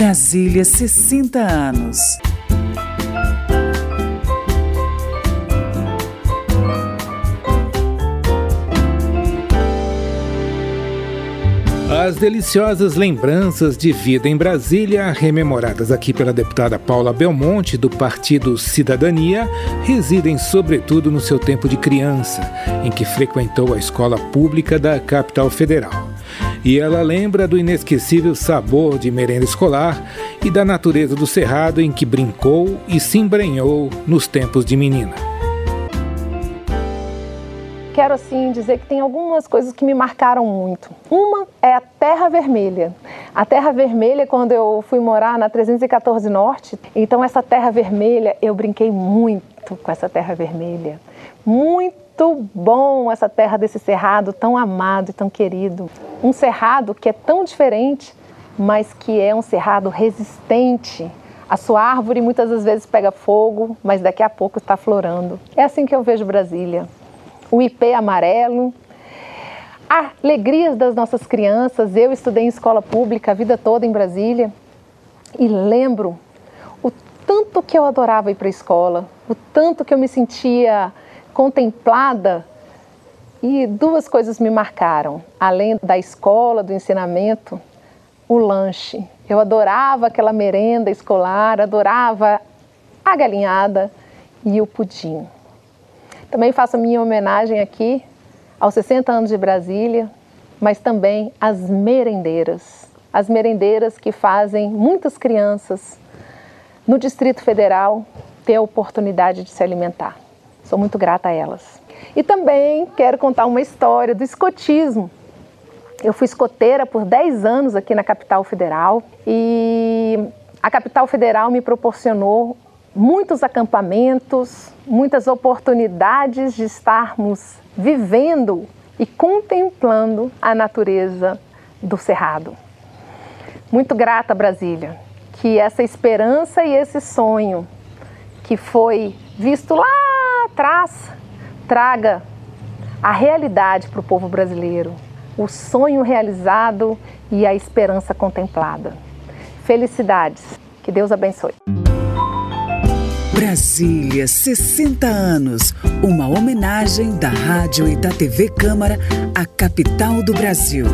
Brasília 60 anos. As deliciosas lembranças de vida em Brasília, rememoradas aqui pela deputada Paula Belmonte, do Partido Cidadania, residem sobretudo no seu tempo de criança, em que frequentou a escola pública da capital federal. E ela lembra do inesquecível sabor de merenda escolar e da natureza do cerrado em que brincou e se embrenhou nos tempos de menina quero assim dizer que tem algumas coisas que me marcaram muito. Uma é a Terra Vermelha. A Terra Vermelha, quando eu fui morar na 314 Norte, então essa Terra Vermelha, eu brinquei muito com essa Terra Vermelha. Muito bom essa terra desse cerrado tão amado e tão querido. Um cerrado que é tão diferente, mas que é um cerrado resistente. A sua árvore muitas das vezes pega fogo, mas daqui a pouco está florando. É assim que eu vejo Brasília o IP amarelo, alegrias das nossas crianças. Eu estudei em escola pública a vida toda em Brasília e lembro o tanto que eu adorava ir para a escola, o tanto que eu me sentia contemplada. E duas coisas me marcaram, além da escola, do ensinamento, o lanche. Eu adorava aquela merenda escolar, adorava a galinhada e o pudim. Também faço minha homenagem aqui aos 60 anos de Brasília, mas também às merendeiras. As merendeiras que fazem muitas crianças no Distrito Federal ter a oportunidade de se alimentar. Sou muito grata a elas. E também quero contar uma história do escotismo. Eu fui escoteira por 10 anos aqui na capital federal e a capital federal me proporcionou muitos acampamentos, muitas oportunidades de estarmos vivendo e contemplando a natureza do Cerrado. Muito grata, Brasília, que essa esperança e esse sonho que foi visto lá atrás traga a realidade para o povo brasileiro, o sonho realizado e a esperança contemplada. Felicidades. Que Deus abençoe. Brasília, 60 anos. Uma homenagem da rádio e da TV Câmara à capital do Brasil.